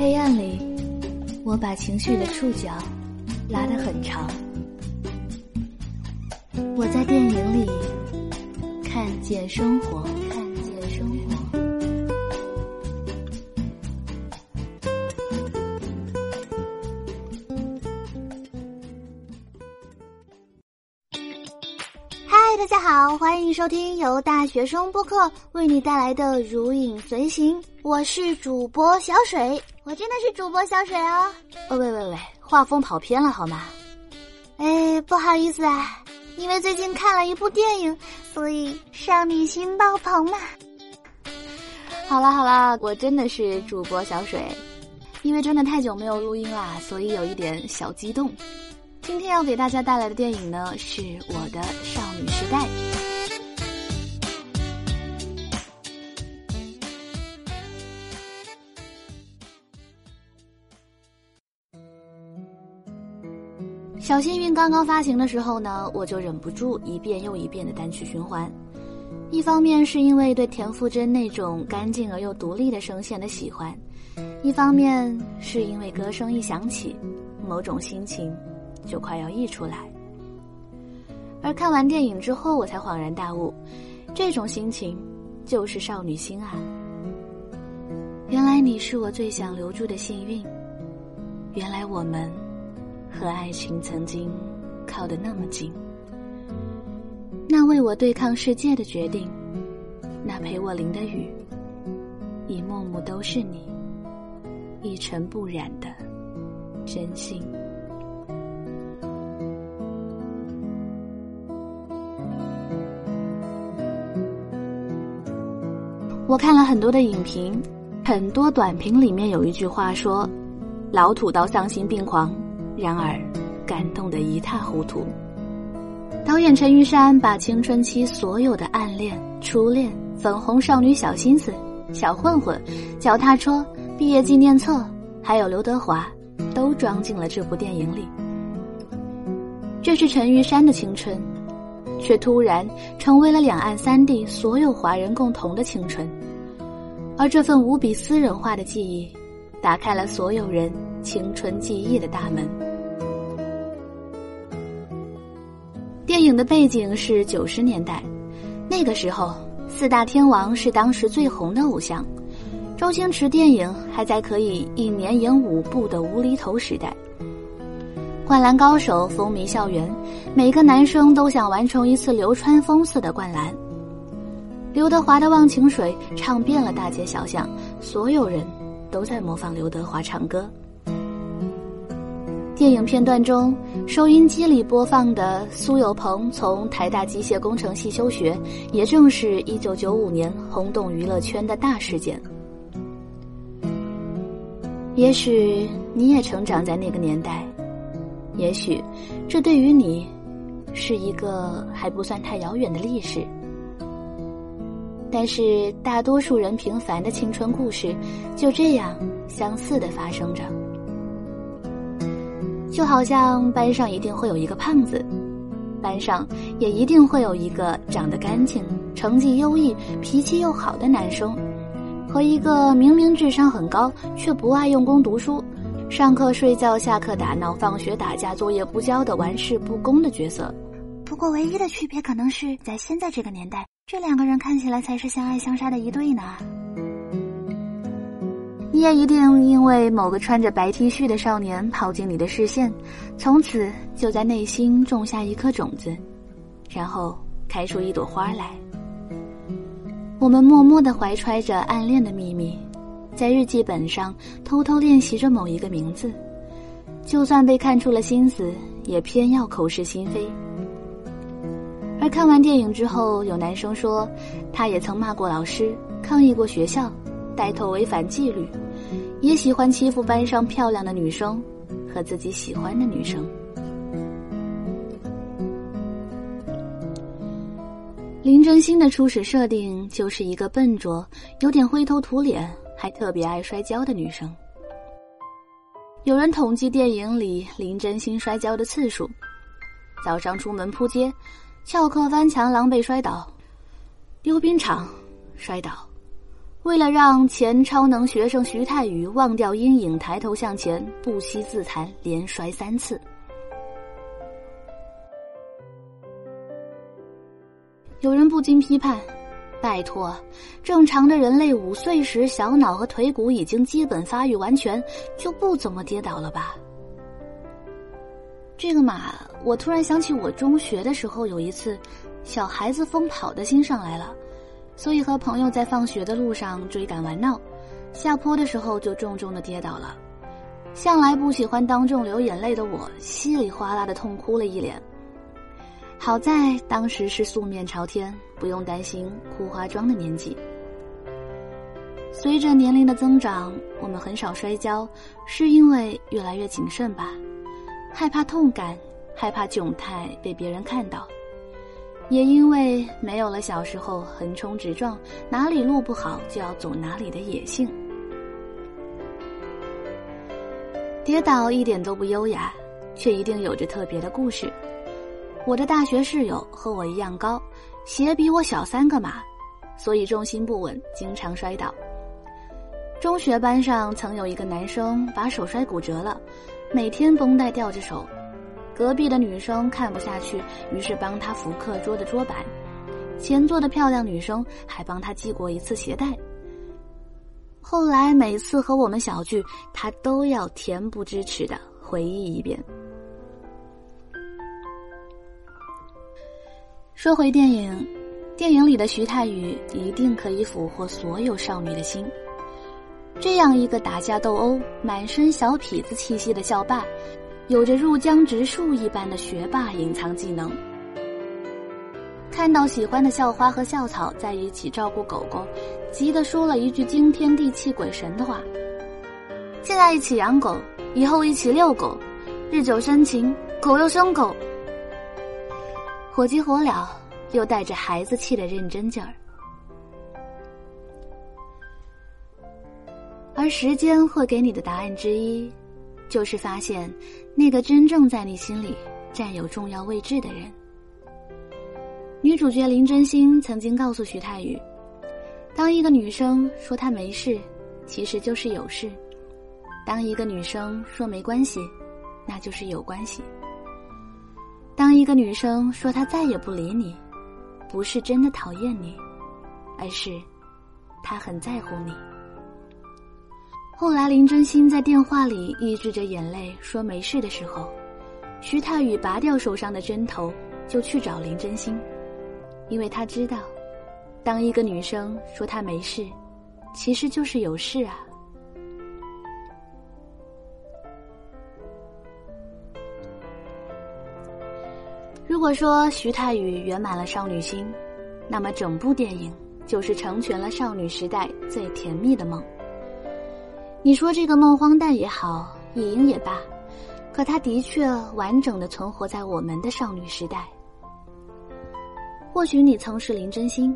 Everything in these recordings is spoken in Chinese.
黑暗里，我把情绪的触角拉得很长。我在电影里看见生活，看见生活。嗨，大家好，欢迎收听由大学生播客为你带来的《如影随形》，我是主播小水，我真的是主播小水哦。哦，喂喂喂，画风跑偏了好吗？哎，不好意思啊，因为最近看了一部电影，所以少女心爆棚嘛。好了好了，我真的是主播小水，因为真的太久没有录音啦，所以有一点小激动。今天要给大家带来的电影呢，是我的少女时代。小幸运刚刚发行的时候呢，我就忍不住一遍又一遍的单曲循环。一方面是因为对田馥甄那种干净而又独立的声线的喜欢，一方面是因为歌声一响起，某种心情就快要溢出来。而看完电影之后，我才恍然大悟，这种心情就是少女心啊！原来你是我最想留住的幸运，原来我们。和爱情曾经靠得那么近，那为我对抗世界的决定，那陪我淋的雨，一幕幕都是你一尘不染的真心。我看了很多的影评，很多短评里面有一句话说：“老土到丧心病狂。”然而，感动得一塌糊涂。导演陈玉珊把青春期所有的暗恋、初恋、粉红少女小心思、小混混、脚踏车、毕业纪念册，还有刘德华，都装进了这部电影里。这是陈玉珊的青春，却突然成为了两岸三地所有华人共同的青春。而这份无比私人化的记忆，打开了所有人青春记忆的大门。电影的背景是九十年代，那个时候四大天王是当时最红的偶像，周星驰电影还在可以一年演五部的无厘头时代。灌篮高手风靡校园，每个男生都想完成一次流川枫似的灌篮。刘德华的《忘情水》唱遍了大街小巷，所有人都在模仿刘德华唱歌。电影片段中，收音机里播放的苏有朋从台大机械工程系休学，也正是一九九五年轰动娱乐圈的大事件。也许你也成长在那个年代，也许这对于你是一个还不算太遥远的历史。但是大多数人平凡的青春故事，就这样相似的发生着。就好像班上一定会有一个胖子，班上也一定会有一个长得干净、成绩优异、脾气又好的男生，和一个明明智商很高却不爱用功读书、上课睡觉、下课打闹、放学打架、作业不交的玩世不恭的角色。不过，唯一的区别可能是在现在这个年代，这两个人看起来才是相爱相杀的一对呢。你也一定因为某个穿着白 T 恤的少年跑进你的视线，从此就在内心种下一颗种子，然后开出一朵花来。我们默默的怀揣着暗恋的秘密，在日记本上偷偷练习着某一个名字，就算被看出了心思，也偏要口是心非。而看完电影之后，有男生说，他也曾骂过老师，抗议过学校。带头违反纪律，也喜欢欺负班上漂亮的女生和自己喜欢的女生。林真心的初始设定就是一个笨拙、有点灰头土脸，还特别爱摔跤的女生。有人统计电影里林真心摔跤的次数：早上出门扑街，翘课翻墙狼狈摔倒，溜冰场摔倒。为了让前超能学生徐太宇忘掉阴影，抬头向前，不惜自残，连摔三次。有人不禁批判：“拜托，正常的人类五岁时小脑和腿骨已经基本发育完全，就不怎么跌倒了吧？”这个嘛，我突然想起我中学的时候有一次，小孩子疯跑的心上来了，所以和朋友在放学的路上追赶玩闹，下坡的时候就重重的跌倒了。向来不喜欢当众流眼泪的我，稀里哗啦的痛哭了一脸。好在当时是素面朝天，不用担心哭花妆的年纪。随着年龄的增长，我们很少摔跤，是因为越来越谨慎吧？害怕痛感，害怕窘态被别人看到，也因为没有了小时候横冲直撞，哪里路不好就要走哪里的野性。跌倒一点都不优雅，却一定有着特别的故事。我的大学室友和我一样高，鞋比我小三个码，所以重心不稳，经常摔倒。中学班上曾有一个男生把手摔骨折了，每天绷带吊着手，隔壁的女生看不下去，于是帮他扶课桌的桌板，前座的漂亮女生还帮他系过一次鞋带。后来每次和我们小聚，他都要恬不知耻的回忆一遍。说回电影，电影里的徐太宇一定可以俘获所有少女的心。这样一个打架斗殴、满身小痞子气息的校霸，有着入江直树一般的学霸隐藏技能。看到喜欢的校花和校草在一起照顾狗狗，急得说了一句惊天地泣鬼神的话：“现在一起养狗，以后一起遛狗，日久生情，狗又生狗。”火急火燎，又带着孩子气的认真劲儿。而时间会给你的答案之一，就是发现那个真正在你心里占有重要位置的人。女主角林真心曾经告诉徐太宇：“当一个女生说她没事，其实就是有事；当一个女生说没关系，那就是有关系。”当一个女生说她再也不理你，不是真的讨厌你，而是她很在乎你。后来林真心在电话里抑制着眼泪说没事的时候，徐太宇拔掉手上的针头就去找林真心，因为他知道，当一个女生说她没事，其实就是有事啊。如果说徐太宇圆满了少女心，那么整部电影就是成全了少女时代最甜蜜的梦。你说这个梦荒诞也好，野营也罢，可它的确完整的存活在我们的少女时代。或许你曾是林真心，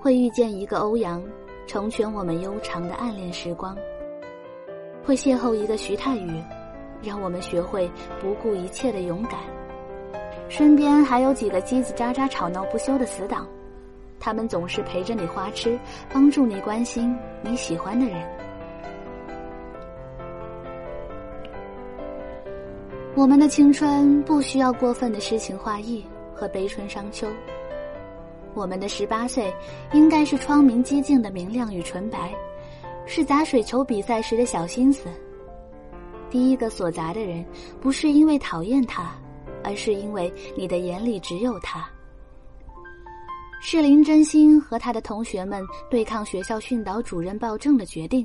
会遇见一个欧阳，成全我们悠长的暗恋时光；会邂逅一个徐太宇，让我们学会不顾一切的勇敢。身边还有几个叽叽喳喳、吵闹不休的死党，他们总是陪着你花痴，帮助你关心你喜欢的人。我们的青春不需要过分的诗情画意和悲春伤秋，我们的十八岁应该是窗明几净的明亮与纯白，是砸水球比赛时的小心思。第一个所砸的人，不是因为讨厌他。而是因为你的眼里只有他。是林真心和他的同学们对抗学校训导主任暴政的决定，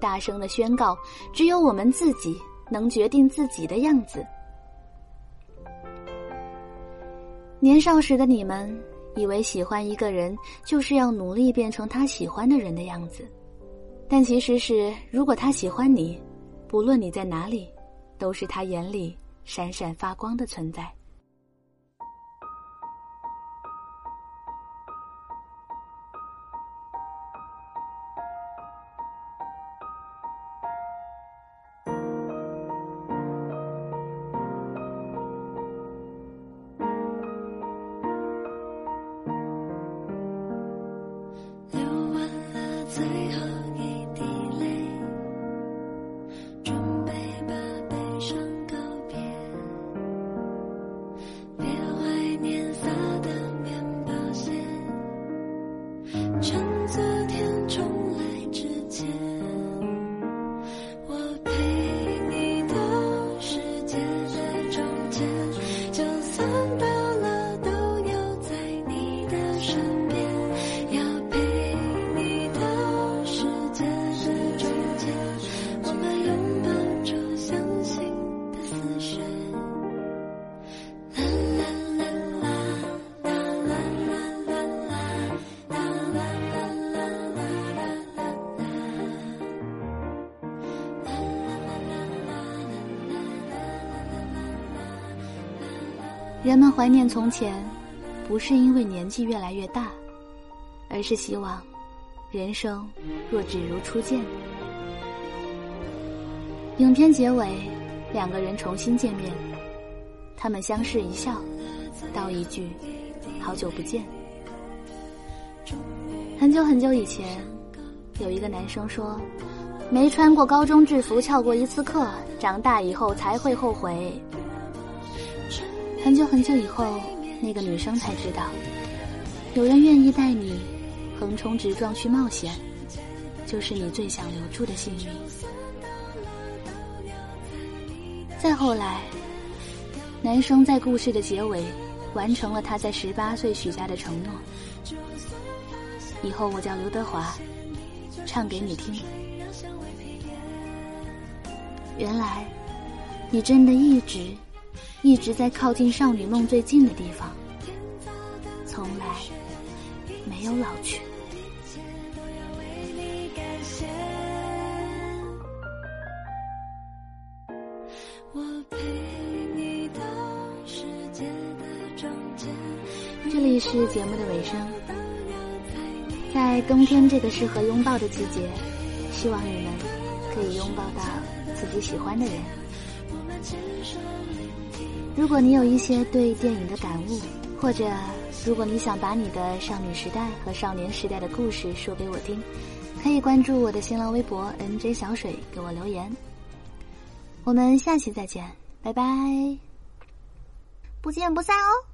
大声的宣告：只有我们自己能决定自己的样子。年少时的你们以为喜欢一个人就是要努力变成他喜欢的人的样子，但其实是如果他喜欢你，不论你在哪里，都是他眼里。闪闪发光的存在。人们怀念从前，不是因为年纪越来越大，而是希望人生若只如初见。影片结尾，两个人重新见面，他们相视一笑，道一句“好久不见”。很久很久以前，有一个男生说：“没穿过高中制服，翘过一次课，长大以后才会后悔。”很久很久以后，那个女生才知道，有人愿意带你横冲直撞去冒险，就是你最想留住的幸运。再后来，男生在故事的结尾完成了他在十八岁许下的承诺。以后我叫刘德华，唱给你听。原来，你真的一直一直在靠近少女梦最近的地方，从来没有老去。这里是节目的尾声，在冬天这个适合拥抱的季节，希望你们可以拥抱到自己喜欢的人。如果你有一些对电影的感悟，或者如果你想把你的少女时代和少年时代的故事说给我听，可以关注我的新浪微博 NJ 小水，给我留言。我们下期再见，拜拜，不见不散哦。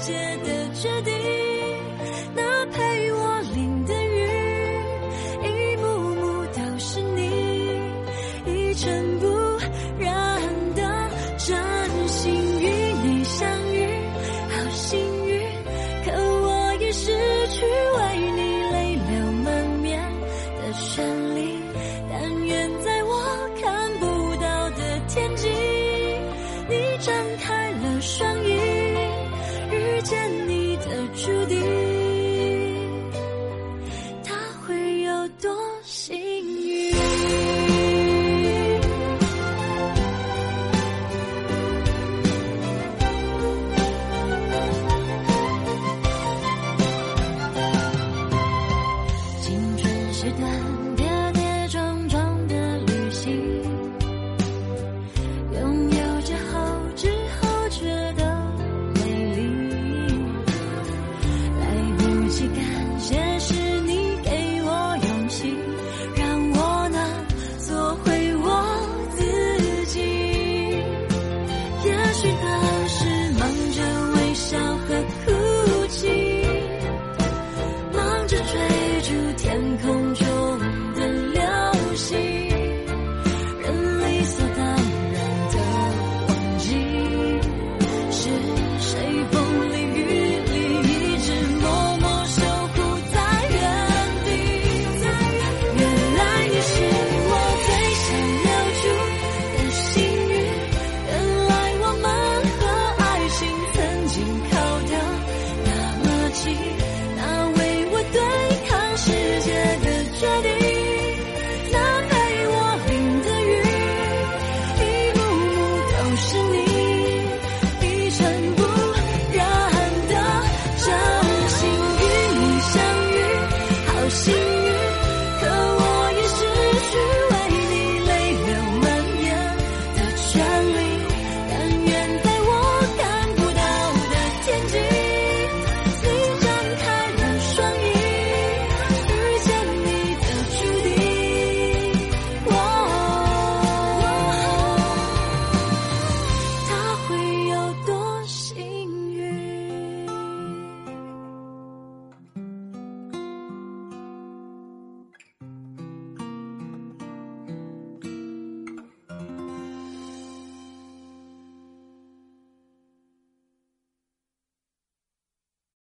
界的决定。